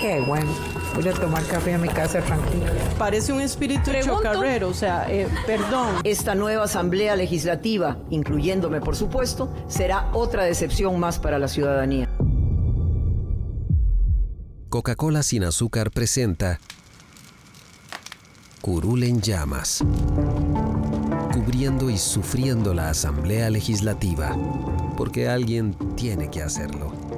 Qué bueno. Voy a tomar café a mi casa tranquila. Parece un espíritu chocarrero, o sea, eh, perdón. Esta nueva asamblea legislativa, incluyéndome por supuesto, será otra decepción más para la ciudadanía. Coca-Cola sin azúcar presenta Curul en llamas, cubriendo y sufriendo la asamblea legislativa, porque alguien tiene que hacerlo.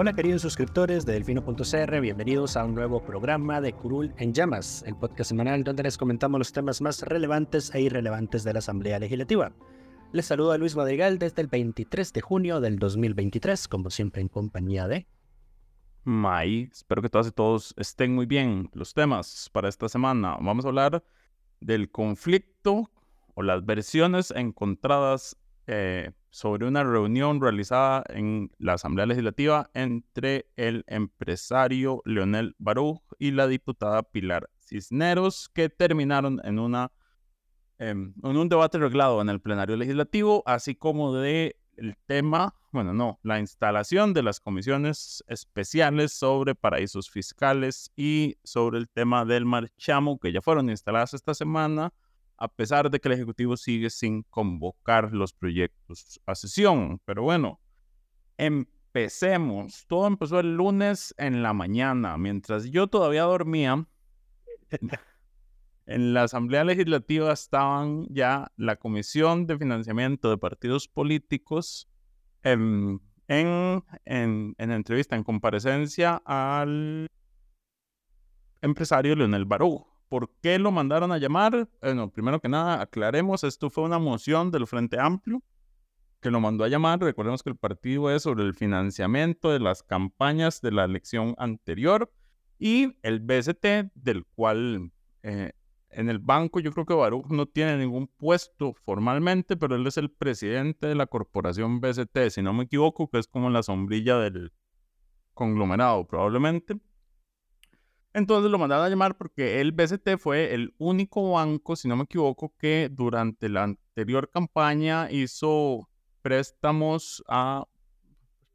Hola queridos suscriptores de Delfino.cr, bienvenidos a un nuevo programa de Curul en Llamas, el podcast semanal donde les comentamos los temas más relevantes e irrelevantes de la Asamblea Legislativa. Les saluda Luis Madrigal desde el 23 de junio del 2023, como siempre en compañía de... May, espero que todas y todos estén muy bien. Los temas para esta semana, vamos a hablar del conflicto o las versiones encontradas eh, sobre una reunión realizada en la Asamblea Legislativa entre el empresario Leonel Baruch y la diputada Pilar Cisneros, que terminaron en, una, em, en un debate reglado en el plenario legislativo, así como de el tema, bueno, no, la instalación de las comisiones especiales sobre paraísos fiscales y sobre el tema del marchamo, que ya fueron instaladas esta semana a pesar de que el Ejecutivo sigue sin convocar los proyectos a sesión. Pero bueno, empecemos. Todo empezó el lunes en la mañana, mientras yo todavía dormía. En la Asamblea Legislativa estaban ya la Comisión de Financiamiento de Partidos Políticos en, en, en, en entrevista, en comparecencia al empresario Leonel Barú. ¿Por qué lo mandaron a llamar? Bueno, primero que nada, aclaremos, esto fue una moción del Frente Amplio que lo mandó a llamar. Recordemos que el partido es sobre el financiamiento de las campañas de la elección anterior y el BST, del cual eh, en el banco yo creo que Baruch no tiene ningún puesto formalmente, pero él es el presidente de la corporación BST, si no me equivoco, que es como la sombrilla del conglomerado probablemente. Entonces lo mandaron a llamar porque el BCT fue el único banco, si no me equivoco, que durante la anterior campaña hizo préstamos a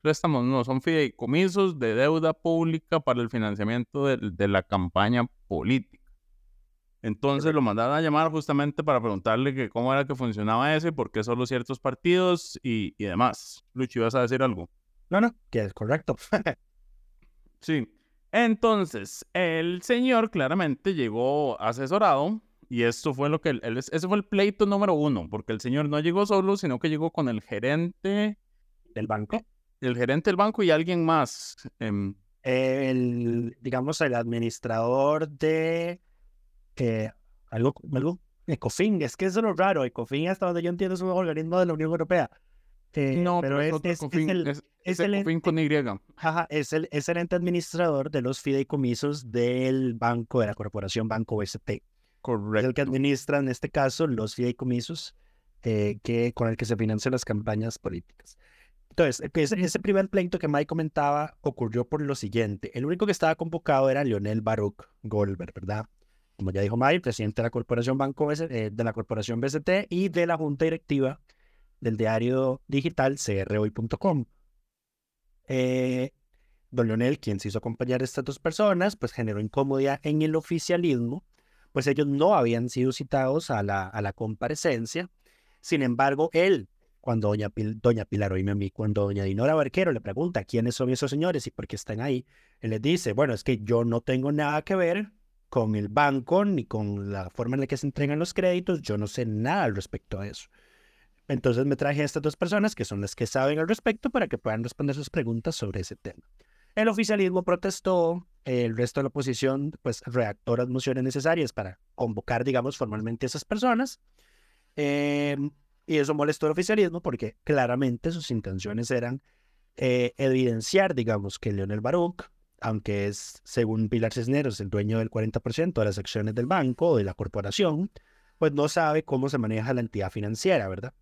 préstamos, no, son fideicomisos de deuda pública para el financiamiento de, la campaña política. Entonces lo mandaron a llamar justamente para preguntarle que cómo era que funcionaba eso y por qué solo ciertos partidos y, y demás. Luchi, ¿vas a decir algo? No, no, que es correcto. sí. Entonces, el señor claramente llegó asesorado y esto fue lo que, él, ese fue el pleito número uno, porque el señor no llegó solo, sino que llegó con el gerente del banco. El gerente del banco y alguien más. Em, el, digamos, el administrador de eh, algo, algo, Ecofin, es que eso es lo raro, Ecofin hasta donde yo entiendo es un organismo de la Unión Europea. Eh, no, pero es, es, el, es, el con Y. es, el, es el ente administrador de los fideicomisos del banco, de la corporación Banco ST. Correcto. Es el que administra, en este caso, los fideicomisos eh, que, con el que se financian las campañas políticas. Entonces, ese, ese primer pleito que Mike comentaba ocurrió por lo siguiente. El único que estaba convocado era Lionel Baruch Goldberg, ¿verdad? Como ya dijo Mike, presidente de la corporación Banco eh, de la corporación BST y de la junta directiva del diario digital crhoy.com. Eh, don Leonel, quien se hizo acompañar a estas dos personas, pues generó incomodidad en el oficialismo, pues ellos no habían sido citados a la, a la comparecencia. Sin embargo, él, cuando doña, doña Pilar, oíme a mí, cuando doña Dinora Barquero le pregunta quiénes son esos señores y por qué están ahí, él les dice, bueno, es que yo no tengo nada que ver con el banco ni con la forma en la que se entregan los créditos, yo no sé nada al respecto a eso. Entonces me traje a estas dos personas que son las que saben al respecto para que puedan responder sus preguntas sobre ese tema. El oficialismo protestó, el resto de la oposición pues redactó las mociones necesarias para convocar, digamos, formalmente a esas personas. Em, Y eso molestó al oficialismo porque claramente sus intenciones eran eh, evidenciar, digamos, que Leonel Baruch, aunque es, según Pilar Cisneros, el dueño del 40% de las acciones del banco o de la corporación, pues no sabe cómo se maneja la entidad financiera, ¿verdad?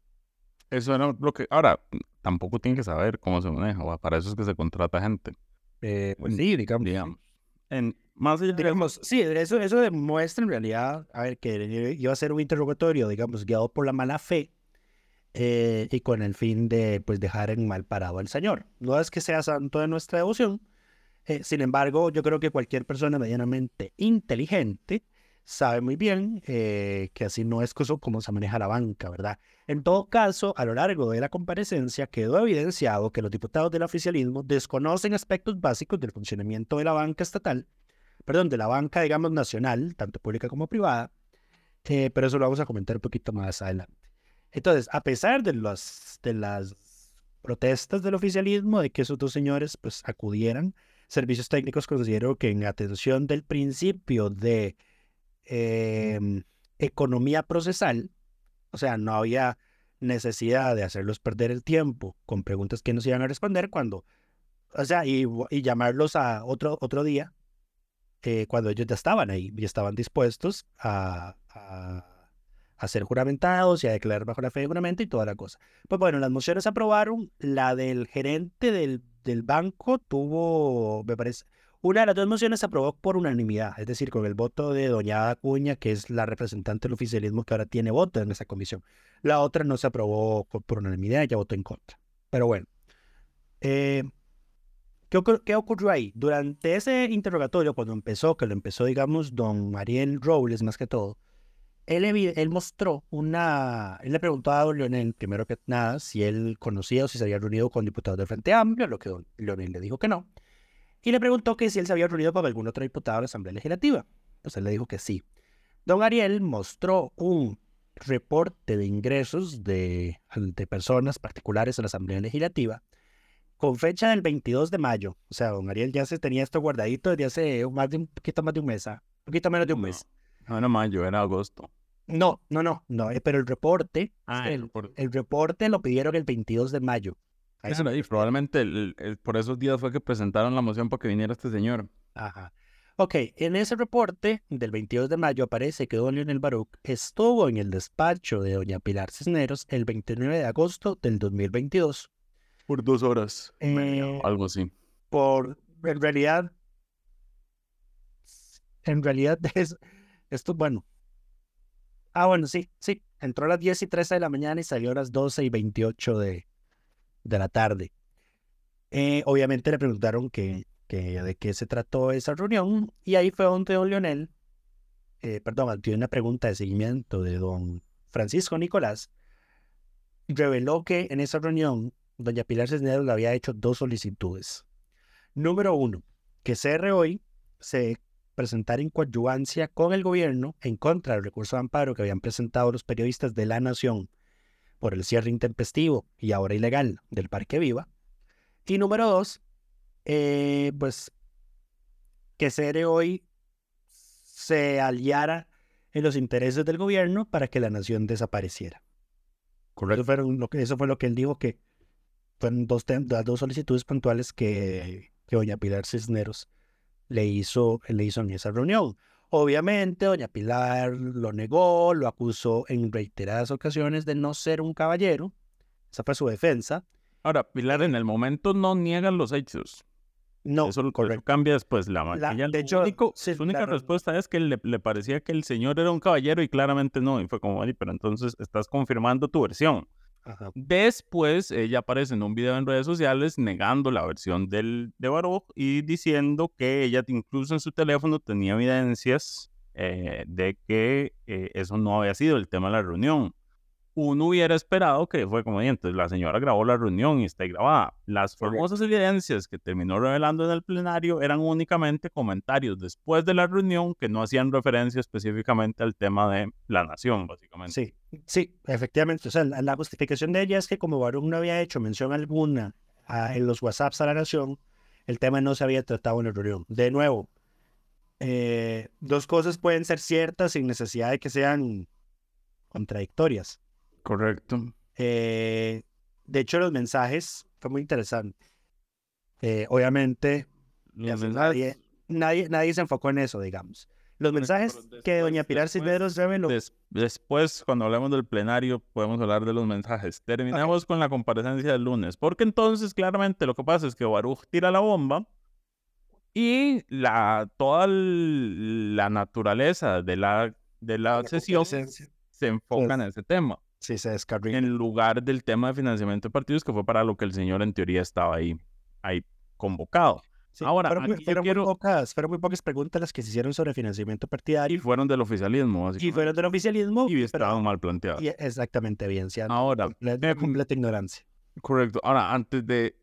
Eso era lo que... Ahora, tampoco tiene que saber cómo se maneja, para eso es que se contrata gente. Eh, pues sí, digamos. digamos. En, más allá digamos, sí, eso, eso demuestra en realidad, a ver, que iba a ser un interrogatorio, digamos, guiado por la mala fe eh, y con el fin de, pues, dejar en mal parado al Señor. No es que sea santo de nuestra devoción, eh, sin embargo, yo creo que cualquier persona medianamente inteligente sabe muy bien eh, que así no es como se maneja la banca, ¿verdad? En todo caso, a lo largo de la comparecencia quedó evidenciado que los diputados del oficialismo desconocen aspectos básicos del funcionamiento de la banca estatal, perdón, de la banca, digamos, nacional, tanto pública como privada, eh, pero eso lo vamos a comentar un poquito más adelante. Entonces, a pesar de, los, de las protestas del oficialismo de que esos dos señores pues acudieran, servicios técnicos consideró que en atención del principio de Em, economía procesal, o sea, no había necesidad de hacerlos perder el tiempo con preguntas que no se iban a responder cuando, o sea, y, llamarlos a otro, otro día, eh, cuando ellos ya estaban ahí y estaban dispuestos a, a, ser juramentados y a declarar bajo la fe de juramento y toda la cosa. Pues bueno, las mociones aprobaron, la del gerente del, del banco tuvo, me parece, una de las dos mociones se aprobó por unanimidad, es decir, con el voto de doña Acuña, que es la representante del oficialismo que ahora tiene voto en esa comisión. La otra no se aprobó por unanimidad, ella votó en contra. Pero bueno, eh, ¿qué, ocurrió ahí? Durante ese interrogatorio, cuando empezó, que lo empezó, digamos, don Ariel Robles más que todo, él, él mostró una... Él le preguntó a don Leonel, primero que nada, si él conocía o si se había reunido con diputados del Frente Amplio, lo que don Leonel le dijo que no y le preguntó que si él se había reunido con algún otro diputado de la Asamblea Legislativa. Pues él le dijo que sí. Don Ariel mostró un reporte de ingresos de, de personas particulares en la Asamblea Legislativa con fecha del 22 de mayo. O sea, don Ariel ya se tenía esto guardadito desde hace más de un poquito más de un mes, ¿ah? un poquito menos de un mes. No, era mayo, era agosto. No, no, no, no, eh, pero el reporte, ah, el, el, reporte lo pidieron el 22 de mayo y probablemente por esos días fue que presentaron la moción para que viniera este señor. Ajá. Ok, en ese reporte del 22 de mayo aparece que don Leonel Baruch estuvo en el despacho de doña Pilar Cisneros el 29 de agosto del 2022. Por dos horas, eh, algo así. Por, en realidad, en realidad es, esto, bueno. Ah, bueno, sí, sí. Entró a las 10 y 13 de la mañana y salió a las 12 y 28 de, de la tarde. Eh, obviamente le preguntaron que, de qué se trató esa reunión y ahí fue donde don Leonel, eh, perdón, tiene una pregunta de seguimiento de don Francisco Nicolás, reveló que en esa reunión doña Pilar Cisneros le había hecho dos solicitudes. Número uno, que CR hoy se presentara en coadyuvancia con el gobierno en contra del recurso de amparo que habían presentado los periodistas de La Nación por el cierre intempestivo y ahora ilegal del Parque Viva. Y número dos, eh, pues que Cere hoy se aliara en los intereses del gobierno para que la nación desapareciera. Correcto. Eso, lo que, eso fue lo que él dijo que fueron dos, las dos solicitudes puntuales que, que doña Pilar Cisneros le hizo, le hizo en esa reunión. Obviamente, doña Pilar lo negó, lo acusó en reiteradas ocasiones de no ser un caballero. Esa fue su defensa. Ahora, Pilar en el momento no niega los hechos. No, eso, correcto. cambia después la, la de hecho, su única respuesta es que le, le, parecía que el señor era un caballero y claramente no. Y fue como, pero entonces estás confirmando tu versión. Después ella aparece en un video en redes sociales negando la versión del, de Baruch y diciendo que ella incluso en su teléfono tenía evidencias eh, de que eh, eso no había sido el tema de la reunión uno hubiera esperado que fue como entonces la señora grabó la reunión y está grabada. Las famosas evidencias que terminó revelando en el plenario eran únicamente comentarios después de la reunión que no hacían referencia específicamente al tema de la nación, básicamente. Sí, sí, efectivamente. O sea, la, justificación de ella es que como Barón no había hecho mención alguna en los WhatsApps a la nación, el tema no se había tratado en la reunión. De nuevo, eh, dos cosas pueden ser ciertas sin necesidad de que sean contradictorias. Correcto. Eh, de hecho, los mensajes fue muy interesante. Eh, obviamente, Los nadie, mensajes- nadie, nadie se enfocó en eso, digamos. Los mensajes pero que doña después- Pilar después- Cisneros reveló. Des- después, cuando hablemos del plenario, podemos hablar de los mensajes. Terminamos con la comparecencia del lunes, porque entonces claramente lo que pasa es que Baruch tira la bomba y la, toda el- la naturaleza de la, de la la sesión se enfoca Pues, en ese tema, Sí, se descarriló. en lugar del tema de financiamiento de partidos, que fue para lo que el señor en teoría estaba ahí, ahí convocado. Sí, Ahora, fueron, aquí fueron muy pocas, fueron muy pocas preguntas las que se hicieron sobre financiamiento Y partidario fueron del oficialismo, y, fueron del oficialismo. Y pero- estaban mal planteadas. y exactamente bien, sí, Ahora, completa, em, completa ignorancia. Correcto. Ahora, antes de,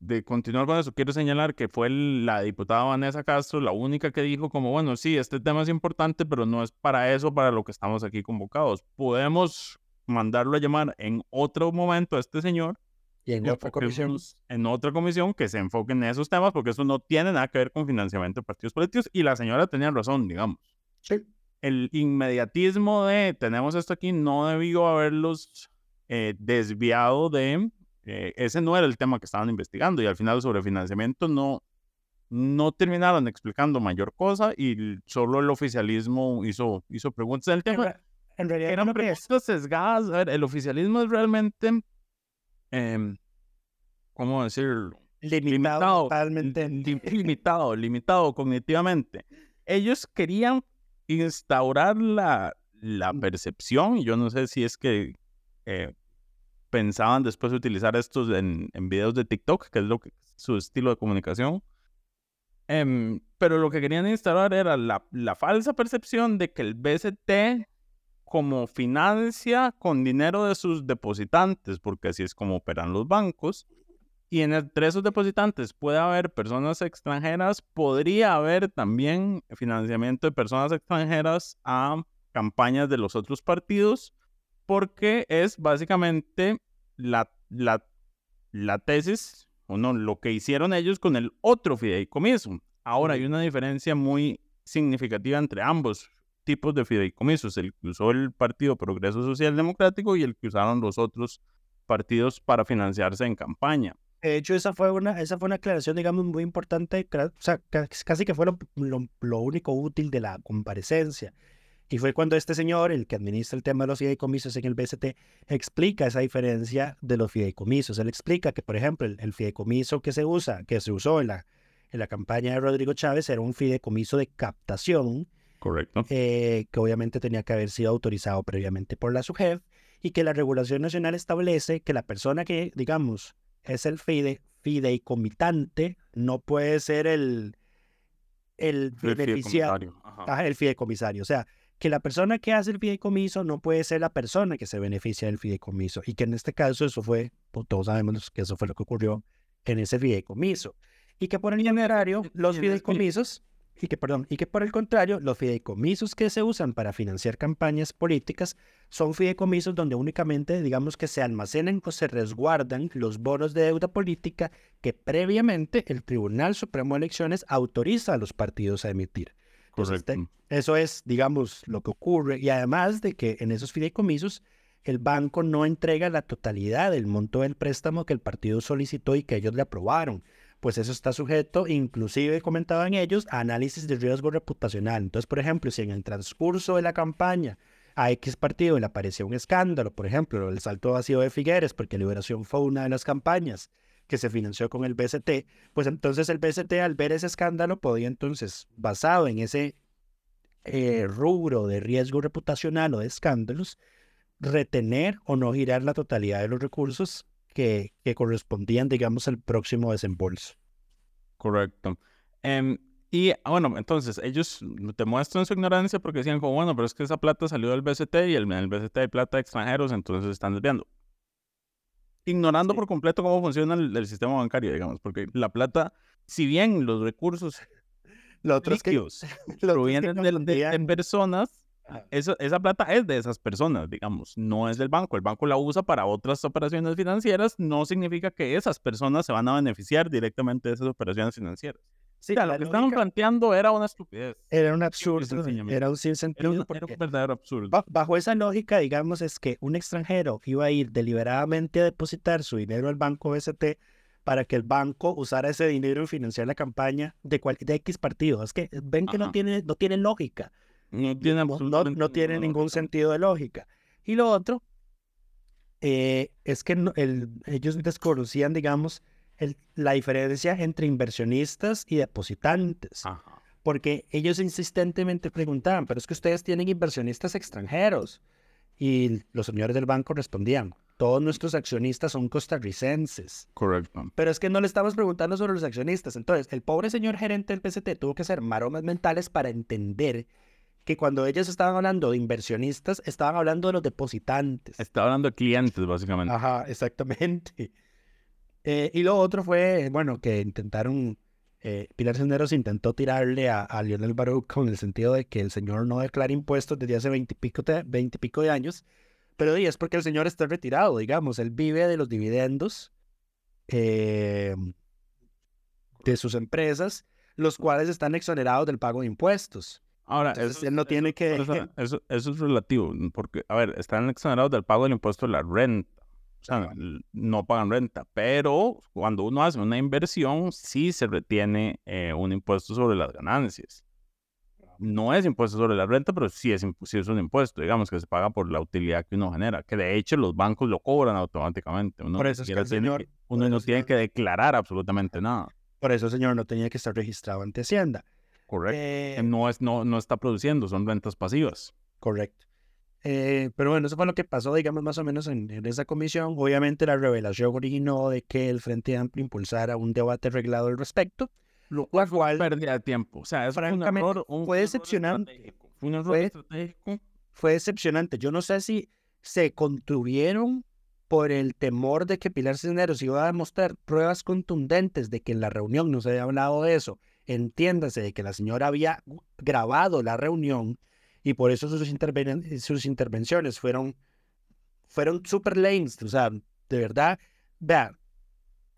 de continuar con eso, quiero señalar que fue el- la diputada Vanessa Castro la única que dijo como, bueno, sí, este tema es importante, pero no es para eso, para lo que estamos aquí convocados. Podemos mandarlo a llamar en otro momento a este señor, Y en y otra comisión. en otra comisión que se enfoque en esos temas, porque eso no tiene nada que ver con financiamiento de partidos políticos, y la señora tenía razón, digamos. Sí. El inmediatismo de tenemos esto aquí no debió haberlos eh, desviado de eh, ese no era el tema que estaban investigando y al final sobre financiamiento no no terminaron explicando mayor cosa y solo el oficialismo hizo hizo preguntas del tema en realidad, eran preguntas sesgadas a ver el oficialismo es realmente em, cómo decirlo limitado, totalmente. li- limitado, limitado cognitivamente. Ellos querían instaurar la, la percepción, y yo no sé si es que eh, pensaban después utilizar estos en, en videos de TikTok, que es lo que, su estilo de comunicación. Em, pero lo que querían instaurar era la, la falsa percepción de que el BCT como financia con dinero de sus depositantes, porque así es como operan los bancos, y en entre esos depositantes puede haber personas extranjeras, podría haber también financiamiento de personas extranjeras a campañas de los otros partidos, porque es básicamente la, la, la tesis, o no, lo que hicieron ellos con el otro fideicomiso. Ahora hay una diferencia muy significativa entre ambos tipos de fideicomisos, el que usó el Partido Progreso Social Democrático y el que usaron los otros partidos para financiarse en campaña. De hecho, esa fue una, esa fue una aclaración, digamos, muy importante, o sea, ca- casi que fue lo, lo- lo único útil de la comparecencia. Y fue cuando este señor, el que administra el tema de los fideicomisos en el BCT, explica esa diferencia de los fideicomisos. Él explica que, por ejemplo, el, el fideicomiso que se usa, que se usó en la, en la campaña de Rodrigo Chávez, era un fideicomiso de captación, Correcto. eh, que obviamente tenía que haber sido autorizado previamente por la SUGEF, y que la regulación nacional establece que la persona que, digamos, es el fide, fideicomitante, no puede ser el, el El beneficiario, el fideicomisario. O sea, que la persona que hace el fideicomiso no puede ser la persona que se beneficia del fideicomiso. Y que en este caso eso fue, pues, todos sabemos que eso fue lo que ocurrió en ese fideicomiso. Y que por el contrario, los fideicomisos, y que, perdón, y que por el contrario, los fideicomisos que se usan para financiar campañas políticas son fideicomisos donde únicamente, digamos que se almacenan o se resguardan los bonos de deuda política que previamente el Tribunal Supremo de Elecciones autoriza a los partidos a emitir. Entonces, te- Correcto. eso es, digamos, lo que ocurre. Y además de que en esos fideicomisos el banco no entrega la totalidad del monto del préstamo que el partido solicitó y que ellos le aprobaron. Pues eso está sujeto, inclusive comentaban ellos, a análisis de riesgo reputacional. Entonces, por ejemplo, si en el transcurso de la campaña a X partido le apareció un escándalo, por ejemplo, el salto vacío de Figueres, porque Liberación fue una de las campañas que se financió con el BCT, pues entonces el BCT al ver ese escándalo podía entonces, basado en ese eh, rubro de riesgo reputacional o de escándalos, retener o no girar la totalidad de los recursos que, que correspondían, digamos, al próximo desembolso. Correcto. Em, y ah, bueno, entonces ellos te muestran su ignorancia porque decían como, bueno, pero es que esa plata salió del BCT y el, en el BCT hay plata de extranjeros, entonces están desviando. Ignorando por completo cómo funciona el, el sistema bancario, digamos, porque la plata, si bien los recursos Lo otro es que, líquidos lo otro es que provienen de, de- de personas. Eso, esa plata es de esas personas, digamos, no es del banco. El banco la usa para otras operaciones financieras, no significa que esas personas se van a beneficiar directamente de esas operaciones financieras. Sí, O sea, lo que estaban planteando era una estupidez. era un absurdo, era un Era, sinsentido. era porque un verdadero absurdo. ba- bajo esa lógica, digamos, es que un extranjero iba a ir deliberadamente a depositar su dinero al banco BST para que el banco usara ese dinero y financiar la campaña de, cual, de X partido. Es que ven que no tiene, no tiene lógica. No tiene no, no, tiene ningún sentido de lógica. Y lo otro eh, es que el- ellos desconocían, digamos, el- la diferencia entre inversionistas y depositantes. Ajá. Porque ellos insistentemente preguntaban, pero es que ustedes tienen inversionistas extranjeros. Y los señores del banco respondían, todos nuestros accionistas son costarricenses. Correcto. Pero es que no le estamos preguntando sobre los accionistas. Entonces, el pobre señor gerente del PCT tuvo que hacer maromas mentales para entender que cuando ellos estaban hablando de inversionistas, estaban hablando de los depositantes. Estaba hablando de clientes, básicamente. Ajá, exactamente. Eh, y lo otro fue, bueno, que intentaron, eh, Pilar Cisneros intentó tirarle a, a Lionel Baruch con el sentido de que el señor no declara impuestos desde hace veintipico de, 20 y pico de años, pero es porque el señor está retirado, digamos, él vive de los dividendos eh, de sus empresas, los cuales están exonerados del pago de impuestos. Ahora, Entonces, eso, él no eso- tiene que- Eso, eso- es relativo, porque, a ver, están exonerados del pago del impuesto de la renta. O sea, no pagan renta, pero cuando uno hace una inversión, sí se retiene eh, un impuesto sobre las ganancias. No es impuesto sobre la renta, pero sí es, sí es un impuesto, digamos, que se paga por la utilidad que uno genera, que de hecho los bancos lo cobran automáticamente. Uno Por eso es que el señor- uno no tiene que declarar absolutamente nada. Por eso el señor no tenía que estar registrado ante Hacienda. Correcto. Eh, no, es, no, no está produciendo, son rentas pasivas. Correcto. Eh, pero bueno, eso fue lo que pasó, digamos, más o menos en, en esa comisión. Obviamente la revelación originó de que el Frente Amplio impulsara un debate reglado al respecto, lo cual, cual pérdida de tiempo. O sea, eso fue un Francamente, error. un- fue decepcionante. estratégico. Fue un error Fue- estratégico. fue decepcionante. Yo no sé si se contuvieron por el temor de que Pilar Cisneros iba a demostrar pruebas contundentes de que en la reunión no se había hablado de eso. Entiéndase de que la señora había grabado la reunión y por eso sus, interven- sus intervenciones fueron, fueron super lanes. O sea, de verdad, vea,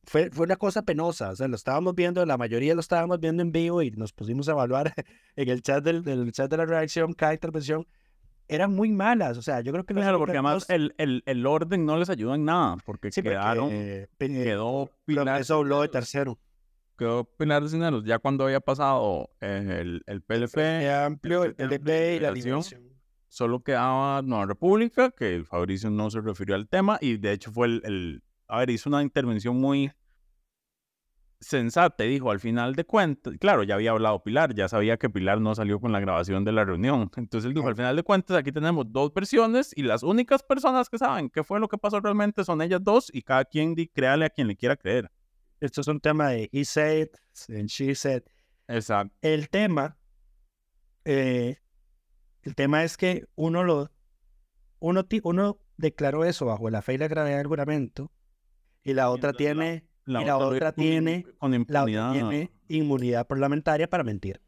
fue, fue una cosa penosa. O sea, lo estábamos viendo, la mayoría lo estábamos viendo en vivo y nos pusimos a evaluar en el chat del, chat de la reacción cada intervención. Eran muy malas. O sea, yo creo que Claro, porque además el, el, el orden no les ayuda en nada, porque Sí, porque, quedaron, eh, Pi- eh, quedó Pilar, eso habló de tercero. Quedó Pilar Cisneros ya cuando había pasado eh, el, el PLP, amplio, el PLP y la liberación. solo quedaba Nueva República, que Fabricio no se refirió al tema, y de hecho fue el, el- a ver, hizo una intervención muy sensata, y dijo, al final de cuentas, claro, ya había hablado Pilar, ya sabía que Pilar no salió con la grabación de la reunión, entonces él dijo, al final de cuentas, aquí tenemos dos versiones, y las únicas personas que saben qué fue lo que pasó realmente son ellas dos, y cada quien di, créale a quien le quiera creer. Esto es un tema de he said and she said. Exacto. El tema, eh, el tema es que uno lo, uno, uno declaró eso bajo la fe y la gravedad del juramento, y la otra la- tiene, y la otra con- tiene, la otra tiene inmunidad parlamentaria para mentir.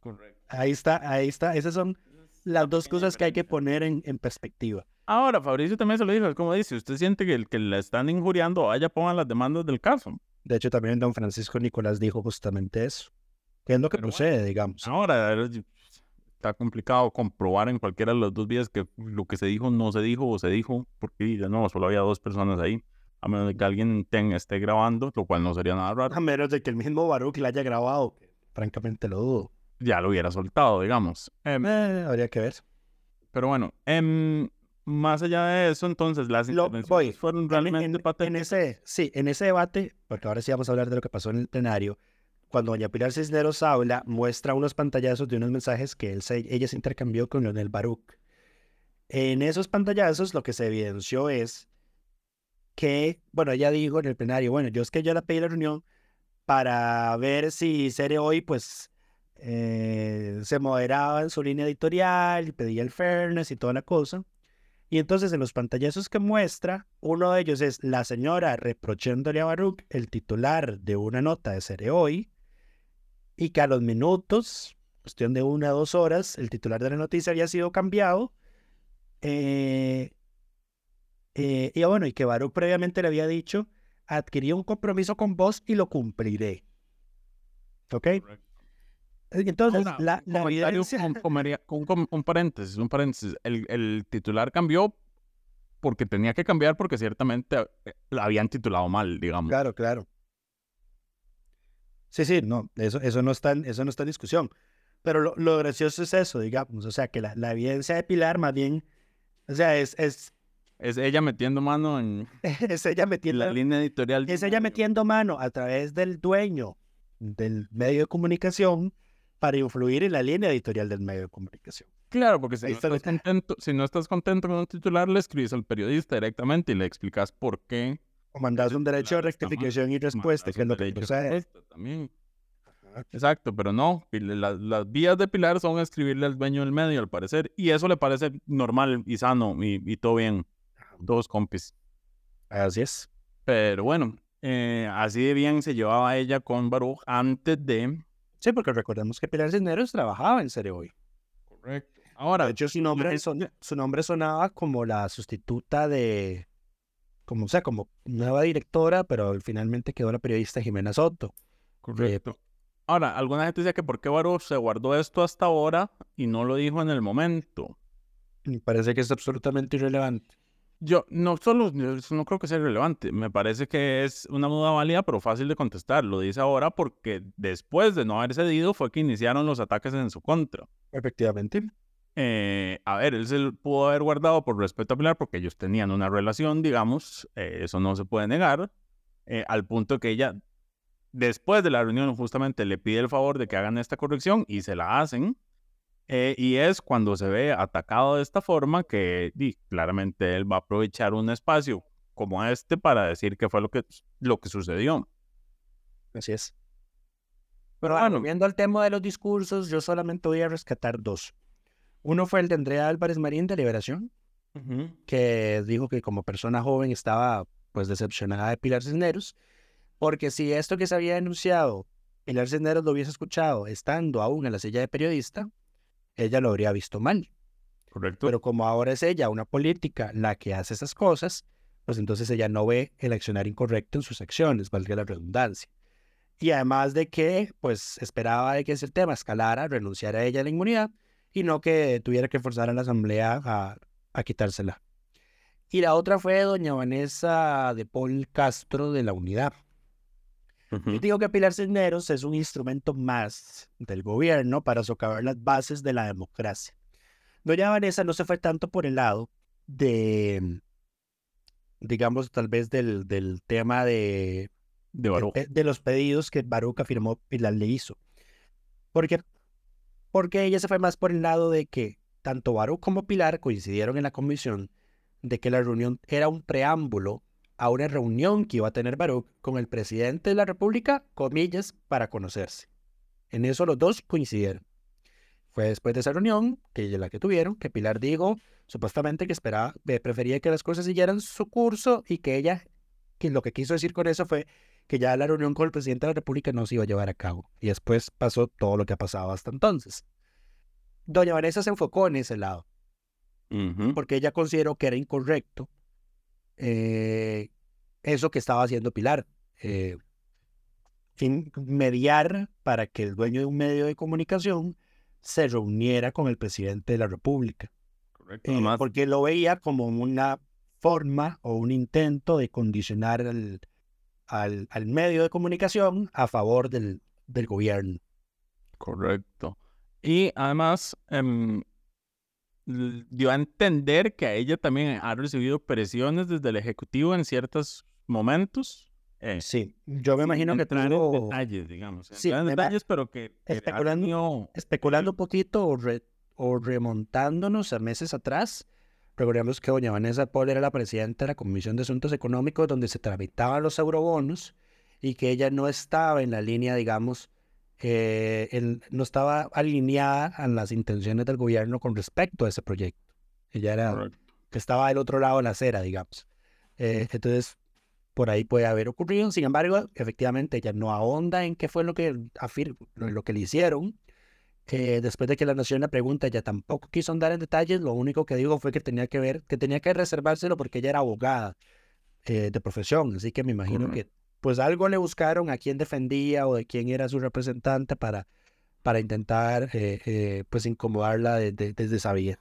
Correcto. Ahí está, ahí está. Esas son las dos cosas que hay que poner en, en perspectiva. Ahora, Fabricio también se lo dijo, es como dice, usted siente que el que le están injuriando, vaya, pongan las demandas del caso. De hecho, también don Francisco Nicolás dijo justamente eso. ¿Qué es lo que Pero bueno, procede, digamos? Ahora, es- está complicado comprobar en cualquiera de las dos vías que lo que se dijo no se dijo o se dijo, porque ya no, solo había dos personas ahí, a menos de que alguien tenga, esté grabando, lo cual no sería nada raro, A menos de que el mismo Baruch la haya grabado. que Francamente lo dudo. ya lo hubiera soltado, digamos. Em, Eh, habría que ver. pero bueno, em, más allá de eso, entonces las Lo- intervenciones voy. fueron En, realmente en- en patéticas. ese, sí, en ese debate, porque ahora sí vamos a hablar de lo que pasó en el plenario, cuando doña Pilar Cisneros habla, muestra unos pantallazos de unos mensajes que él se- ella se intercambió con Leonel Baruch. En esos pantallazos lo que se evidenció es que, bueno, ella dijo en el plenario, bueno, yo es que yo la pedí la reunión para ver si Cere hoy, pues, eh, se moderaba en su línea editorial y pedía el fairness y toda la cosa. Y entonces en los pantallazos que muestra, uno de ellos es la señora reprochándole a Baruch el titular de una nota de Cere hoy y que a los minutos, cuestión de una o dos horas, el titular de la noticia había sido cambiado. eh, eh, y bueno, y que Baruch previamente le había dicho, adquirí un compromiso con vos y lo cumpliré. ¿Ok? Entonces, Ahora, la, evidencia... con- comería- con- con- un paréntesis, un paréntesis. El, el titular cambió porque tenía que cambiar porque ciertamente eh, la habían titulado mal, digamos. Claro, claro. Sí, sí, no, eso, eso, no, está, en- eso no está en discusión. Pero lo, lo gracioso es eso, digamos, o sea, que la, la evidencia de Pilar más bien, o sea, es, es, Es ella metiendo mano en, es ella en metiendo, la línea editorial. es ella metiendo mano a través del dueño del medio de comunicación para influir en la línea editorial del medio de comunicación. Claro, porque si no, está estás contento, si no estás contento con un titular, le escribes al periodista directamente y le explicas por qué. O mandas un derecho de rectificación y respuesta, que es lo que procede. También. Exacto, pero no, las, las vías de Pilar son escribirle al dueño del medio, al parecer, y eso le parece normal y sano y, y todo bien, todos compis. Así es. Pero bueno, eh, así de bien se llevaba ella con Baruch antes de... Sí, porque recordemos que Pilar Cisneros trabajaba en Serie Hoy. Correcto. Ahora, De hecho, su nombre, gente- son- su nombre sonaba como la sustituta de, como o sea, como nueva directora, pero finalmente quedó la periodista Jimena Soto. Correcto. Ahora, alguna gente decía que por qué Baruch se guardó esto hasta ahora y no lo dijo en el momento. Me parece que es absolutamente irrelevante. Yo no solo, eso no creo que sea relevante, me parece que es una duda válida pero fácil de contestar. Lo dice ahora porque después de no haber cedido fue que iniciaron los ataques en su contra. Efectivamente. Eh, a ver, él se pudo haber guardado por respeto a Pilar porque ellos tenían una relación, digamos, eh, eso no se puede negar, eh, al punto que ella, después de la reunión, justamente le pide el favor de que hagan esta corrección y se la hacen. Eh, y es cuando se ve atacado de esta forma que di, claramente él va a aprovechar un espacio como este para decir qué fue lo que, lo que sucedió. Así es. Pero Bueno, volviendo al tema de los discursos, yo solamente voy a rescatar dos. Uno fue el de Andrea Álvarez Marín de Liberación, ujú, que dijo que como persona joven estaba pues decepcionada de Pilar Cisneros, porque si esto que se había denunciado, Pilar Cisneros lo hubiese escuchado estando aún en la silla de periodista, ella lo habría visto mal. correcto. Pero como ahora es ella, una política, la que hace esas cosas, pues entonces ella no ve el accionar incorrecto en sus acciones, valga la redundancia. Y además de que, pues esperaba de que ese tema escalara, renunciara ella a la inmunidad y no que tuviera que forzar a la asamblea a, a quitársela. Y la otra fue doña Vanessa de Paul Castro de la Unidad. Yo digo que Pilar Cisneros es un instrumento más del gobierno para socavar las bases de la democracia. Doña Vanessa no se fue tanto por el lado de, digamos, tal vez del, del tema de, de de, pe- de los pedidos que Baruch afirmó Pilar le hizo. Porque, porque ella se fue más por el lado de que tanto Baruch como Pilar coincidieron en la comisión de que la reunión era un preámbulo a una reunión que iba a tener Baruch con el presidente de la República, comillas, para conocerse. En eso los dos coincidieron. Fue después de esa reunión, que la que tuvieron, que Pilar dijo supuestamente que esperaba, eh, prefería que las cosas siguieran su curso y que ella, que lo que quiso decir con eso fue que ya la reunión con el presidente de la República no se iba a llevar a cabo. Y después pasó todo lo que ha pasado hasta entonces. Doña Vanessa se enfocó en ese lado, porque ella consideró que era incorrecto eh, eso que estaba haciendo Pilar. eh, fin- mediar para que el dueño de un medio de comunicación se reuniera con el presidente de la República. correcto. eh, porque lo veía como una forma o un intento de condicionar al, al, al medio de comunicación a favor del, del gobierno. Correcto. Y además, em, dio a entender que a ella también ha recibido presiones desde el Ejecutivo en ciertos momentos. eh, Sí, yo me imagino que tuvo, detalles, digamos. Sí, detalles, pero que, especulando- tenido- especulando un poquito o, re- o remontándonos a meses atrás, recordemos que doña Vanessa Paul era la presidenta de la Comisión de Asuntos Económicos donde se tramitaban los eurobonos y que ella no estaba en la línea, digamos, eh, en- no estaba alineada a las intenciones del gobierno con respecto a ese proyecto. Ella era, que estaba del otro lado de la acera, digamos. Eh, entonces, por ahí puede haber ocurrido. Sin embargo, efectivamente, ella no ahonda en qué fue lo que, lo, que le hicieron. Eh, después de que la nación la pregunta, ella tampoco quiso andar en detalles. Lo único que digo fue que tenía que ver, que tenía que reservárselo porque ella era abogada eh, de profesión. Así que me imagino que pues algo le buscaron a quién defendía o de quién era su representante para, para intentar eh, eh, pues incomodarla desde esa vía.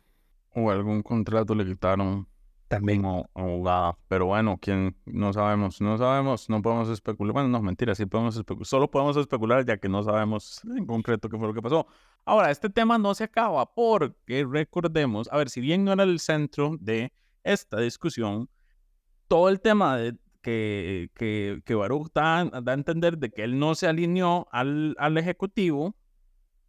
O algún contrato le quitaron también. como abogada. Pero bueno, quién no sabemos, no sabemos, no podemos especular. Bueno, no, mentira, sí podemos especular. Solo podemos especular ya que no sabemos en concreto qué fue lo que pasó. Ahora, este tema no se acaba porque recordemos, a ver, si bien no era el centro de esta discusión, todo el tema de que, que, que Baruch da, da, a entender de que él no se alineó al, al Ejecutivo,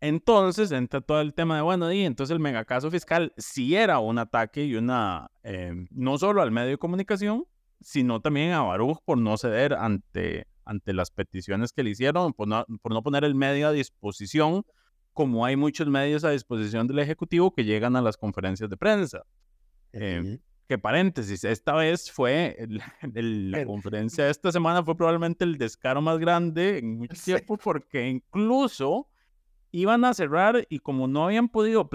entonces entra todo el tema de, bueno, y entonces el megacaso fiscal sí era un ataque y una, em, no solo al medio de comunicación, sino también a Baruch por no ceder ante, ante las peticiones que le hicieron, por no, por no poner el medio a disposición, como hay muchos medios a disposición del Ejecutivo que llegan a las conferencias de prensa. Eh, que paréntesis, esta vez fue la conferencia de esta semana fue probablemente el descaro más grande en mucho tiempo porque incluso iban a cerrar y como no habían podido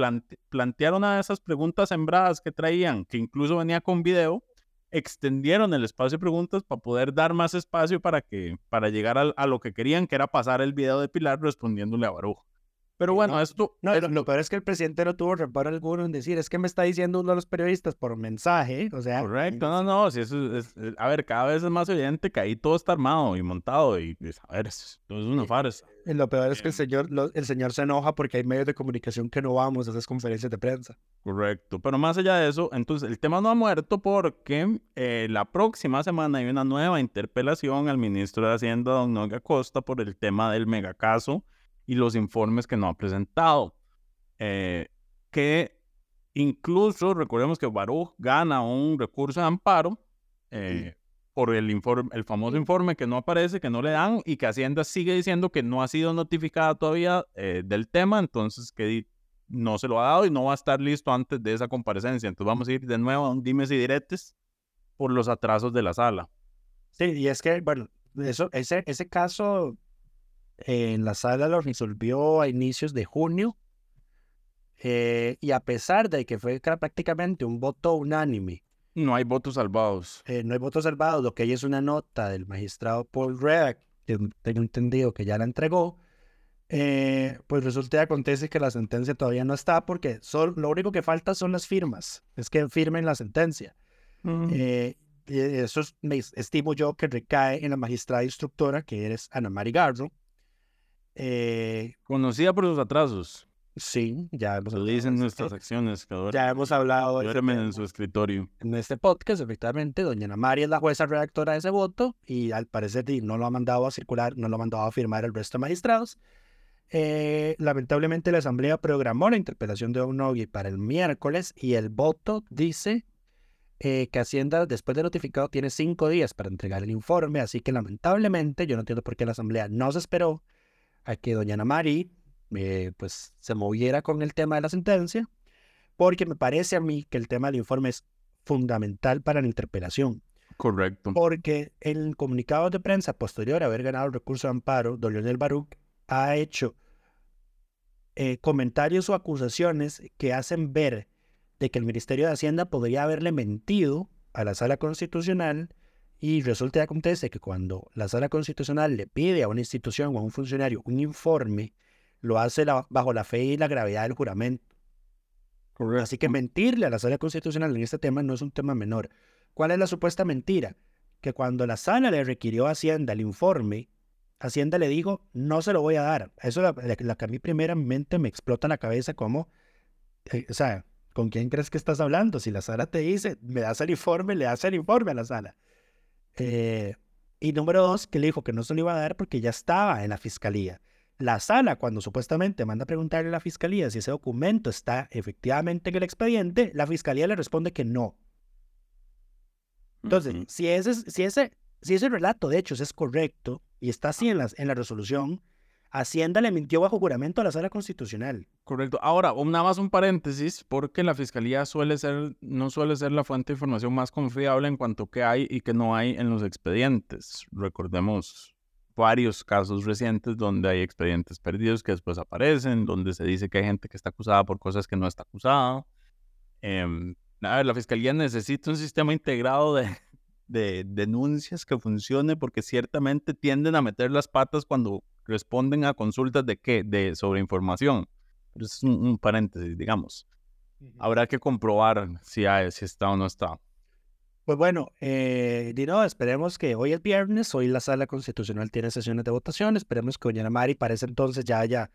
plantear una de esas preguntas sembradas que traían, que incluso venía con video, extendieron el espacio de preguntas para poder dar más espacio para que para llegar a, a lo que querían, que era pasar el video de Pilar respondiéndole a Baruch. Pero bueno, esto... No, lo, peor es que el presidente no tuvo reparo alguno en decir, es que me está diciendo uno de los periodistas por mensaje, o sea... Correcto, no, no, si eso es, a ver, cada vez es más evidente que ahí todo está armado y montado y, pues, a ver, es, es una farsa. Y lo peor es que el señor, el señor se enoja porque hay medios de comunicación que no vamos a esas conferencias de prensa. Correcto, pero más allá de eso, entonces el tema no ha muerto porque eh, la próxima semana hay una nueva interpelación al ministro de Hacienda, don Noga Costa, por el tema del megacaso y los informes que no ha presentado. Eh, que incluso recordemos que Baruch gana un recurso de amparo eh, por el, informe, el famoso informe que no aparece, que no le dan y que Hacienda sigue diciendo que no ha sido notificada todavía eh, del tema, entonces que no se lo ha dado y no va a estar listo antes de esa comparecencia. Entonces vamos a ir de nuevo a un dimes y diretes por los atrasos de la sala. Sí, y es que, bueno, eso, ese, ese caso en la sala lo resolvió a inicios de junio. Eh, y a pesar de que fue prácticamente un voto unánime. No hay votos salvados. Eh, no hay votos salvados. Lo que hay es una nota del magistrado Paul Redak, que tengo entendido que ya la entregó. Eh, pues resulta y acontece que la sentencia todavía no está porque lo único que falta son las firmas. Es que firmen la sentencia. eso me estimo yo que recae en la magistrada instructora, que eres Ana Mari Garro, eh, Conocida por sus atrasos. Sí, ya hemos Lo dicen nuestras acciones. Que ya hemos hablado. en su escritorio. En este podcast, efectivamente, doña Ana María es la jueza redactora de ese voto y al parecer no lo ha mandado a circular, no lo ha mandado a firmar el resto de magistrados. Eh, lamentablemente la Asamblea programó la interpelación de Nogui para el miércoles y el voto dice eh, que Hacienda, después de notificado, tiene cinco días para entregar el informe, así que lamentablemente yo no entiendo por qué la Asamblea no se esperó a que doña Ana Mari eh, pues, se moviera con el tema de la sentencia, porque me parece a mí que el tema del informe es fundamental para la interpelación. Correcto. Porque en comunicado de prensa posterior a haber ganado el recurso de amparo, don Leonel Baruch ha hecho eh, comentarios o acusaciones que hacen ver de que el Ministerio de Hacienda podría haberle mentido a la sala constitucional y resulta y acontece que cuando la sala constitucional le pide a una institución o a un funcionario un informe, lo hace bajo la fe y la gravedad del juramento. Así que mentirle a la sala constitucional en este tema no es un tema menor. ¿Cuál es la supuesta mentira? Que cuando la sala le requirió a Hacienda el informe, Hacienda le dijo, no se lo voy a dar. Eso es la, la, que a mí primeramente me explota en la cabeza como, eh, o sea, ¿con quién crees que estás hablando? Si la sala te dice, me das el informe, le das el informe a la sala. Eh, y número dos, que le dijo que no se lo iba a dar porque ya estaba en la fiscalía. La sala, cuando supuestamente manda a preguntarle a la fiscalía si ese documento está efectivamente en el expediente, la fiscalía le responde que no. Entonces, si, ese, si, ese, si ese relato de hechos es correcto y está así en en la resolución, Hacienda le mintió bajo juramento a la sala constitucional. Correcto. Ahora, nada más un paréntesis, porque la fiscalía suele ser, no suele ser la fuente de información más confiable en cuanto que hay y que no hay en los expedientes. Recordemos varios casos recientes donde hay expedientes perdidos que después aparecen, donde se dice que hay gente que está acusada por cosas que no está acusada. Em, a la fiscalía necesita un sistema integrado de, de denuncias que funcione porque ciertamente tienden a meter las patas cuando responden a consultas de qué, de sobre información. Pero es un, paréntesis, digamos. Habrá que comprobar si, hay, si está o no está. Pues bueno, eh, Dino, esperemos que hoy es viernes, hoy la sala constitucional tiene sesiones de votación, esperemos que doña Mari para ese entonces ya haya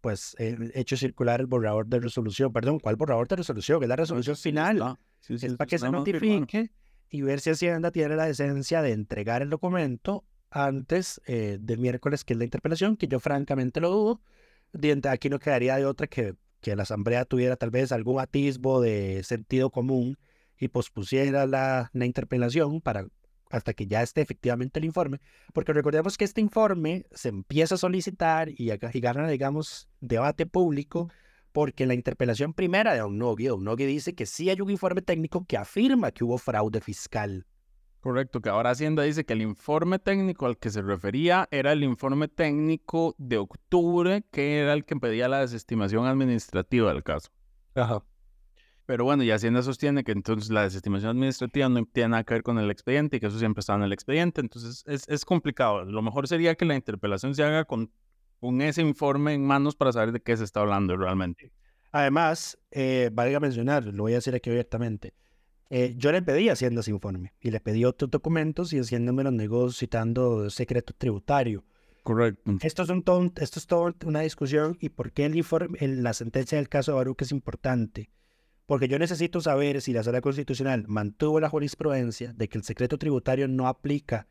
pues eh, hecho circular el borrador de resolución, perdón, ¿cuál borrador de resolución? Es la resolución final, es para que se notifique y ver si Hacienda tiene la decencia de entregar el documento antes eh, del miércoles, que es la interpelación, que yo francamente lo dudo. Aquí no quedaría de otra que, que la Asamblea tuviera tal vez algún atisbo de sentido común y pospusiera la, la interpelación para hasta que ya esté efectivamente el informe, porque recordemos que este informe se empieza a solicitar y, y gana, digamos, debate público, porque la interpelación primera de Don Don dice que sí hay un informe técnico que afirma que hubo fraude fiscal. Correcto, que ahora Hacienda dice que el informe técnico al que se refería era el informe técnico de octubre, que era el que pedía la desestimación administrativa del caso. Ajá. Pero bueno, y Hacienda sostiene que entonces la desestimación administrativa no tiene nada que ver con el expediente y que eso siempre está en el expediente. Entonces es, es complicado. Lo mejor sería que la interpelación se haga con, con ese informe en manos para saber de qué se está hablando realmente. Además, eh, valga mencionar, lo voy a decir aquí abiertamente, eh, yo le pedí a Hacienda ese informe y le pedí otros documentos y Hacienda me los negó citando secreto tributario. Correcto. Esto es, un ton, esto es toda una discusión y por qué el informe, la sentencia del caso de Baruch es importante. Porque yo necesito saber si la sala constitucional mantuvo la jurisprudencia de que el secreto tributario no aplica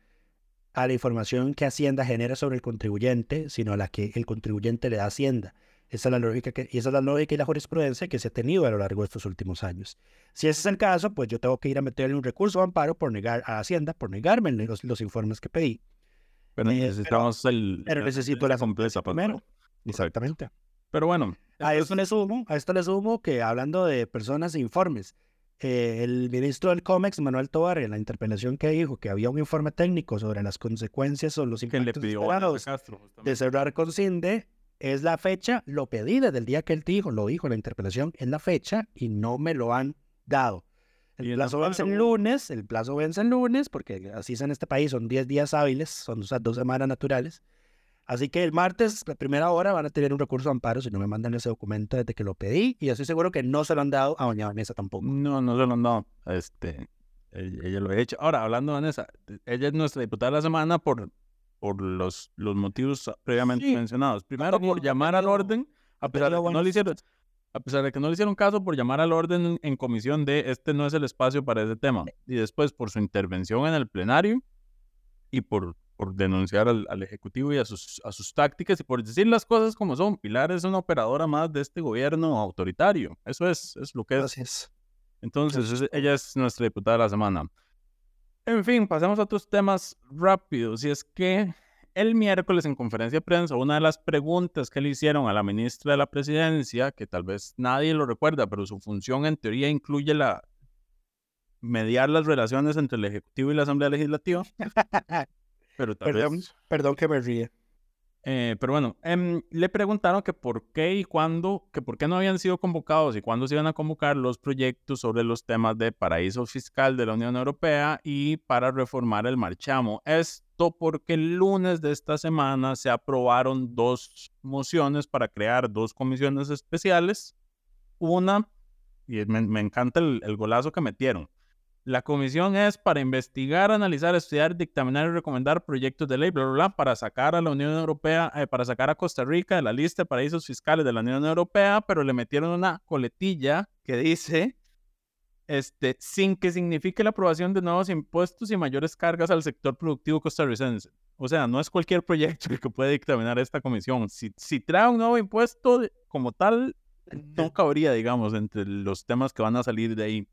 a la información que Hacienda genera sobre el contribuyente, sino a la que el contribuyente le da a Hacienda. Esa es la lógica que, y esa es la lógica y la jurisprudencia que se ha tenido a lo largo de estos últimos años. Si ese es el caso, pues yo tengo que ir a meterle un recurso de amparo por negar a Hacienda, por negarme los, informes que pedí. Pero eh, necesitamos el. Pero necesito la completa primero. Exactamente. Pero bueno, a esto le sumo, a esto le sumo que hablando de personas e informes, eh, el ministro del COMEX, Manuel Tovar, en la interpelación que dijo que había un informe técnico sobre las consecuencias o los impactos de cerrar con CINDE, es la fecha, lo pedí desde el día que él dijo, lo dijo en la interpelación, es la fecha y no me lo han dado. El plazo vence el lunes, el plazo vence el lunes, porque así es en este país, son 10 días hábiles, son dos semanas naturales. Así que el martes, la primera hora, van a tener un recurso de amparo si no me mandan ese documento desde que lo pedí. Y estoy seguro que no se lo han dado a doña Vanessa tampoco. No, no se lo han dado. Este, ella, lo ha hecho. Ahora, hablando de Vanessa, ella es nuestra diputada de la semana por, por los, los motivos previamente mencionados. Primero, por llamar al orden, a pesar de que no le hicieron... A pesar de que no le hicieron caso por llamar al orden en comisión de este no es el espacio para ese tema. Y después por su intervención en el plenario y por por denunciar al, Ejecutivo y a sus, a sus tácticas y por decir las cosas como son. Pilar es una operadora más de este gobierno autoritario. Eso es, es lo que es. Entonces, ella es nuestra diputada de la semana. En fin, pasemos a otros temas rápidos. Y es que el miércoles en conferencia de prensa, una de las preguntas que le hicieron a la ministra de la Presidencia, que tal vez nadie lo recuerda, pero su función en teoría incluye la mediar las relaciones entre el Ejecutivo y la Asamblea Legislativa. Pero perdón, perdón que me ríe. Eh, pero bueno, em, le preguntaron que por qué y cuándo, que por qué no habían sido convocados y cuándo se iban a convocar los proyectos sobre los temas de paraíso fiscal de la Unión Europea y para reformar el marchamo. Esto porque el lunes de esta semana se aprobaron dos mociones para crear dos comisiones especiales. Una, y me, encanta el golazo que metieron. La comisión es para investigar, analizar, estudiar, dictaminar y recomendar proyectos de ley, bla, bla, bla, para sacar a la Unión Europea, eh, para sacar a Costa Rica de la lista de paraísos fiscales de la Unión Europea, pero le metieron una coletilla que dice, este, sin que signifique la aprobación de nuevos impuestos y mayores cargas al sector productivo costarricense. O sea, no es cualquier proyecto el que puede dictaminar esta comisión. Si, si trae un nuevo impuesto como tal, no cabría, digamos, entre los temas que van a salir de ahí.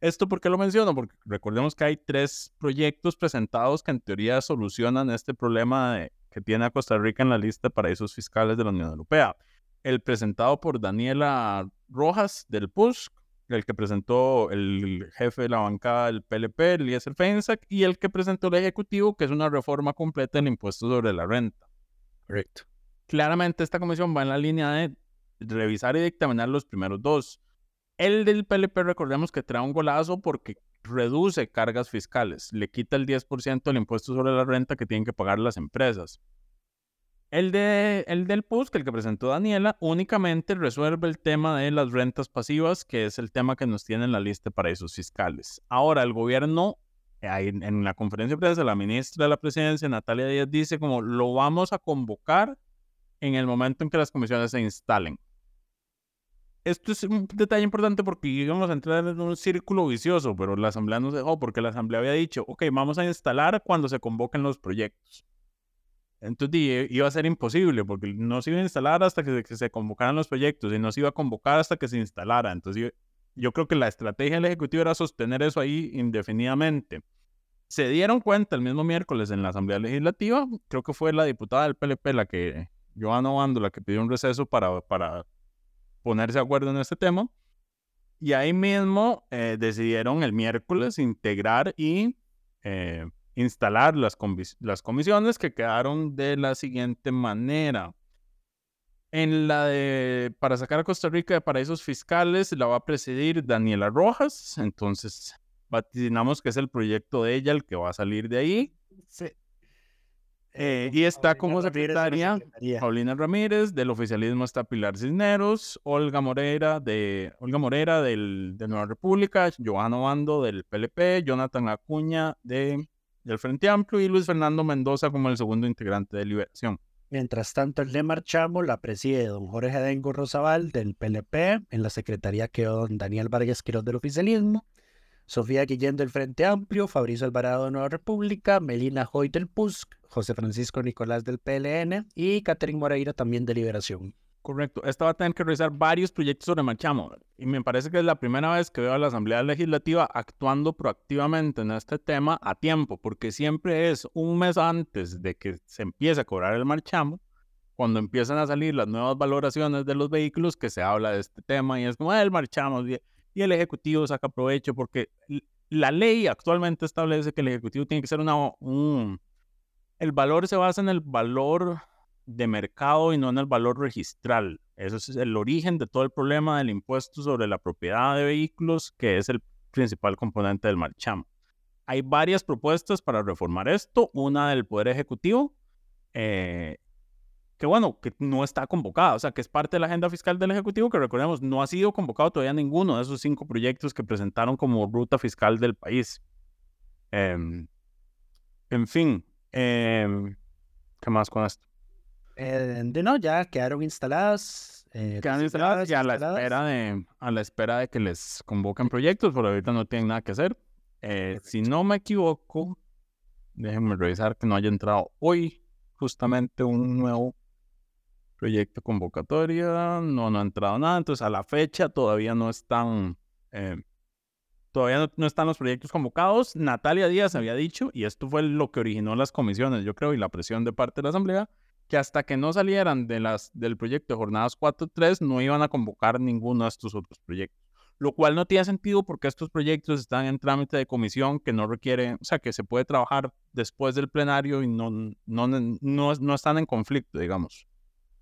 ¿Esto por qué lo menciono? Porque recordemos que hay tres proyectos presentados que en teoría solucionan este problema que tiene a Costa Rica en la lista de paraísos fiscales de la Unión Europea. El presentado por Daniela Rojas del PUSC, el que presentó el jefe de la bancada del PLP, Eliezer Feinsack, y el que presentó el Ejecutivo, que es una reforma completa del impuesto sobre la renta. Correcto. Claramente esta comisión va en la línea de revisar y dictaminar los primeros dos. El del PLP, recordemos que trae un golazo porque reduce cargas fiscales, le quita el 10% del impuesto sobre la renta que tienen que pagar las empresas. El, de, el del PUSC, el que presentó Daniela, únicamente resuelve el tema de las rentas pasivas, que es el tema que nos tiene en la lista de paraísos fiscales. Ahora, el gobierno, en la conferencia de prensa, la ministra de la presidencia, Natalia Díaz, dice como lo vamos a convocar en el momento en que las comisiones se instalen. Esto es un detalle importante porque íbamos a entrar en un círculo vicioso, pero la asamblea nos dejó porque la asamblea había dicho, ok, vamos a instalar cuando se convoquen los proyectos. Entonces iba a ser imposible porque no se iba a instalar hasta que se, convocaran los proyectos y no se iba a convocar hasta que se instalara. Entonces yo, creo que la estrategia del Ejecutivo era sostener eso ahí indefinidamente. Se dieron cuenta el mismo miércoles en la Asamblea Legislativa, creo que fue la diputada del PLP la que Joana Obando la que pidió un receso para ponerse de acuerdo en este tema. Y ahí mismo eh, decidieron el miércoles integrar y eh, instalar las, comisiones que quedaron de la siguiente manera. En la de para sacar a Costa Rica de paraísos fiscales la va a presidir Daniela Rojas, entonces vaticinamos que es el proyecto de ella el que va a salir de ahí. Sí. Eh, y está como secretaria Paulina Ramírez, del oficialismo está Pilar Cisneros, Olga Moreira de Olga Morera del, de Nueva República, Joana Bando del PLP, Jonathan Acuña de, del Frente Amplio y Luis Fernando Mendoza como el segundo integrante de Liberación. Mientras tanto, el de Marchamo la preside don Jorge Dengo Rosabal del PLP, en la secretaría quedó don Daniel Vargas Quiroz del oficialismo, Sofía Guillén del Frente Amplio, Fabricio Alvarado de Nueva República, Melina Hoy del PUSC, José Francisco Nicolás del PLN y Catherine Moreira también de Liberación. Correcto. Esta va a tener que revisar varios proyectos sobre Marchamo. Y me parece que es la primera vez que veo a la Asamblea Legislativa actuando proactivamente en este tema a tiempo, porque siempre es un mes antes de que se empiece a cobrar el Marchamo, cuando empiezan a salir las nuevas valoraciones de los vehículos, que se habla de este tema y es como ah, el Marchamo y el Ejecutivo saca provecho porque la ley actualmente establece que el Ejecutivo tiene que ser una... Un, el valor se basa en el valor de mercado y no en el valor registral. Eso es el origen de todo el problema del impuesto sobre la propiedad de vehículos, que es el principal componente del marchamo. Hay varias propuestas para reformar esto. Una del Poder Ejecutivo, eh, que bueno, que no está convocada, o sea, que es parte de la agenda fiscal del Ejecutivo, que recordemos, no ha sido convocado todavía ninguno de esos cinco proyectos que presentaron como ruta fiscal del país. Em, en fin, em, ¿qué más con esto? Eh, de no, ya quedaron instaladas. Eh, quedaron instaladas ya a la, espera de, a la espera de que les convoquen proyectos, pero ahorita no tienen nada que hacer. Eh, si no me equivoco, déjenme revisar que no haya entrado hoy justamente un nuevo proyecto convocatoria, no, no ha entrado nada, entonces a la fecha todavía no están, eh, todavía no, están los proyectos convocados. Natalia Díaz había dicho, y esto fue lo que originó las comisiones, yo creo, y la presión de parte de la Asamblea, que hasta que no salieran de las, del proyecto de jornadas 4.3 no iban a convocar ninguno de estos otros proyectos. Lo cual no tiene sentido porque estos proyectos están en trámite de comisión que no requiere, o sea, que se puede trabajar después del plenario y no, no, no, no están en conflicto, digamos.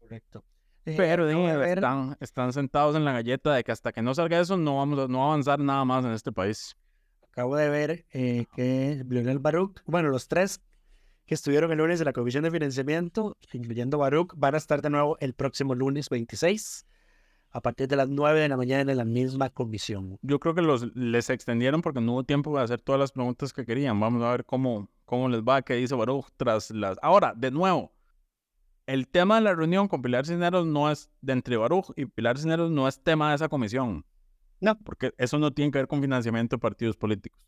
Correcto. Eh, Pero están, están sentados en la galleta de que hasta que no salga eso no vamos a no avanzar nada más en este país. Acabo de ver eh, que Lionel Baruch, bueno, los tres que estuvieron el lunes de la Comisión de Financiamiento, incluyendo Baruch, van a estar de nuevo el próximo lunes 26 a partir de las 9 de la mañana en la misma comisión. Yo creo que los les extendieron porque no hubo tiempo para hacer todas las preguntas que querían. Vamos a ver cómo, cómo les va, qué dice Baruch tras las... Ahora, de nuevo, el tema de la reunión con Pilar Cisneros no es de entre Baruch y Pilar Cisneros no es tema de esa comisión. No, porque eso no tiene que ver con financiamiento de partidos políticos.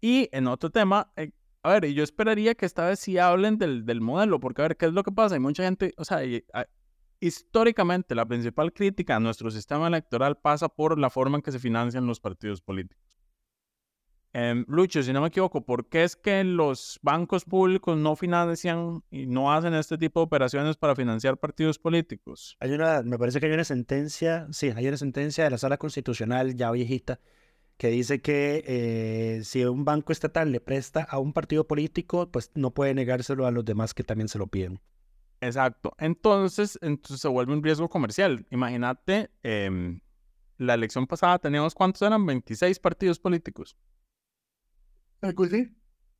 Y en otro tema, eh, a ver, yo esperaría que esta vez sí hablen del, del, modelo, porque a ver, ¿qué es lo que pasa? Hay mucha gente, o sea, históricamente la principal crítica a nuestro sistema electoral pasa por la forma en que se financian los partidos políticos. Eh, Lucho, si no me equivoco, ¿por qué es que los bancos públicos no financian y no hacen este tipo de operaciones para financiar partidos políticos? Hay una, me parece que hay una sentencia, sí, hay una sentencia de la sala constitucional ya viejita que dice que eh, si un banco estatal le presta a un partido político, pues no puede negárselo a los demás que también se lo piden. Exacto. Entonces, entonces se vuelve un riesgo comercial. Imagínate, em, la elección pasada teníamos, ¿cuántos eran? 26 partidos políticos.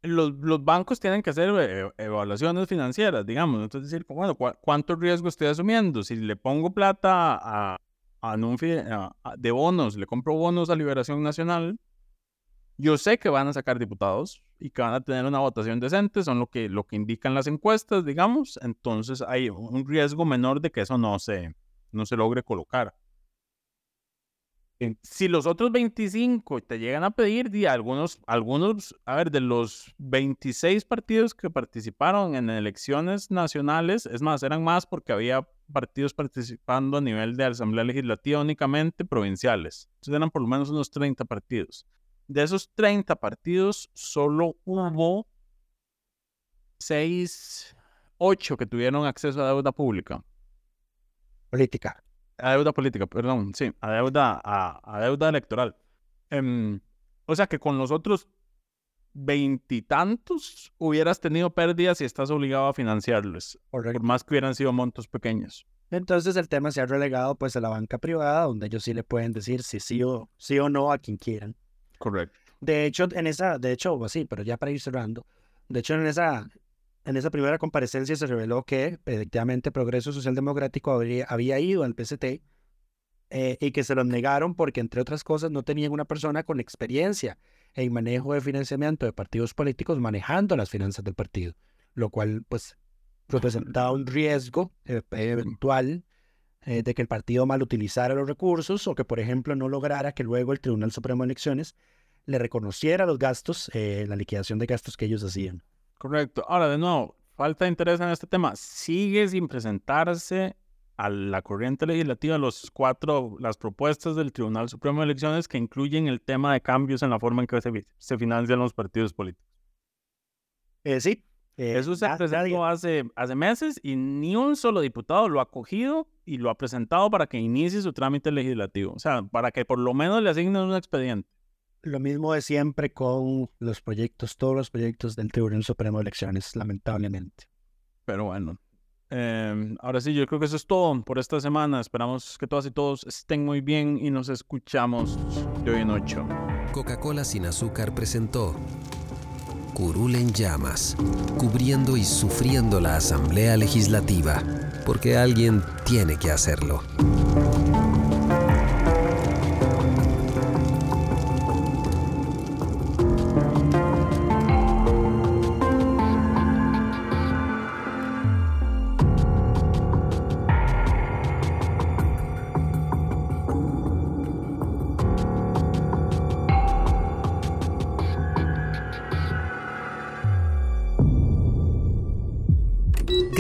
Los, los bancos tienen que hacer eh, evaluaciones financieras, digamos. Entonces, decir, bueno, ¿cuánto riesgo estoy asumiendo? Si le pongo plata a, a, a, de bonos, le compro bonos a Liberación Nacional, yo sé que van a sacar diputados y que van a tener una votación decente, son lo que, lo que indican las encuestas, digamos. Entonces hay un riesgo menor de que eso no se, no se logre colocar. Si los otros 25 te llegan a pedir, di, algunos, algunos, a ver, de los 26 partidos que participaron en elecciones nacionales, es más, eran más porque había partidos participando a nivel de Asamblea Legislativa únicamente provinciales. Entonces eran por lo menos unos 30 partidos. De esos 30 partidos, solo hubo 6, 8 que tuvieron acceso a deuda pública. Política. A deuda política, perdón, sí, a deuda, a, deuda electoral. Em, o sea que con los otros veintitantos hubieras tenido pérdidas y estás obligado a financiarlos, por más que hubieran sido montos pequeños. Entonces el tema se ha relegado pues a la banca privada, donde ellos sí le pueden decir si sí o, sí o no a quien quieran. Correcto. De hecho, en esa, de hecho, pues sí, pero ya para ir cerrando, de hecho en esa, en esa primera comparecencia se reveló que efectivamente Progreso Social Democrático había, había ido al PCT eh, y que se lo negaron porque, entre otras cosas, no tenían una persona con experiencia en manejo de financiamiento de partidos políticos manejando las finanzas del partido, lo cual pues representaba un riesgo eh, eventual eh, de que el partido mal utilizara los recursos o que, por ejemplo, no lograra que luego el Tribunal Supremo de Elecciones le reconociera los gastos, la liquidación de gastos que ellos hacían. Correcto. Ahora, de nuevo, falta de interés en este tema. Sigue sin presentarse a la corriente legislativa los cuatro, las propuestas del Tribunal Supremo de Elecciones que incluyen el tema de cambios en la forma en que se, financian los partidos políticos. Eh, sí. Eh, Eso se presentó hace, hace meses y ni un solo diputado lo ha cogido y lo ha presentado para que inicie su trámite legislativo. O sea, para que por lo menos le asignen un expediente. Lo mismo de siempre con los proyectos, todos los proyectos del Tribunal Supremo de Elecciones, lamentablemente. Pero bueno, em, ahora sí, yo creo que eso es todo por esta semana. Esperamos que todas y todos estén muy bien y nos escuchamos de hoy en ocho. Coca-Cola sin azúcar presentó Curul en llamas, cubriendo y sufriendo la Asamblea Legislativa, porque alguien tiene que hacerlo.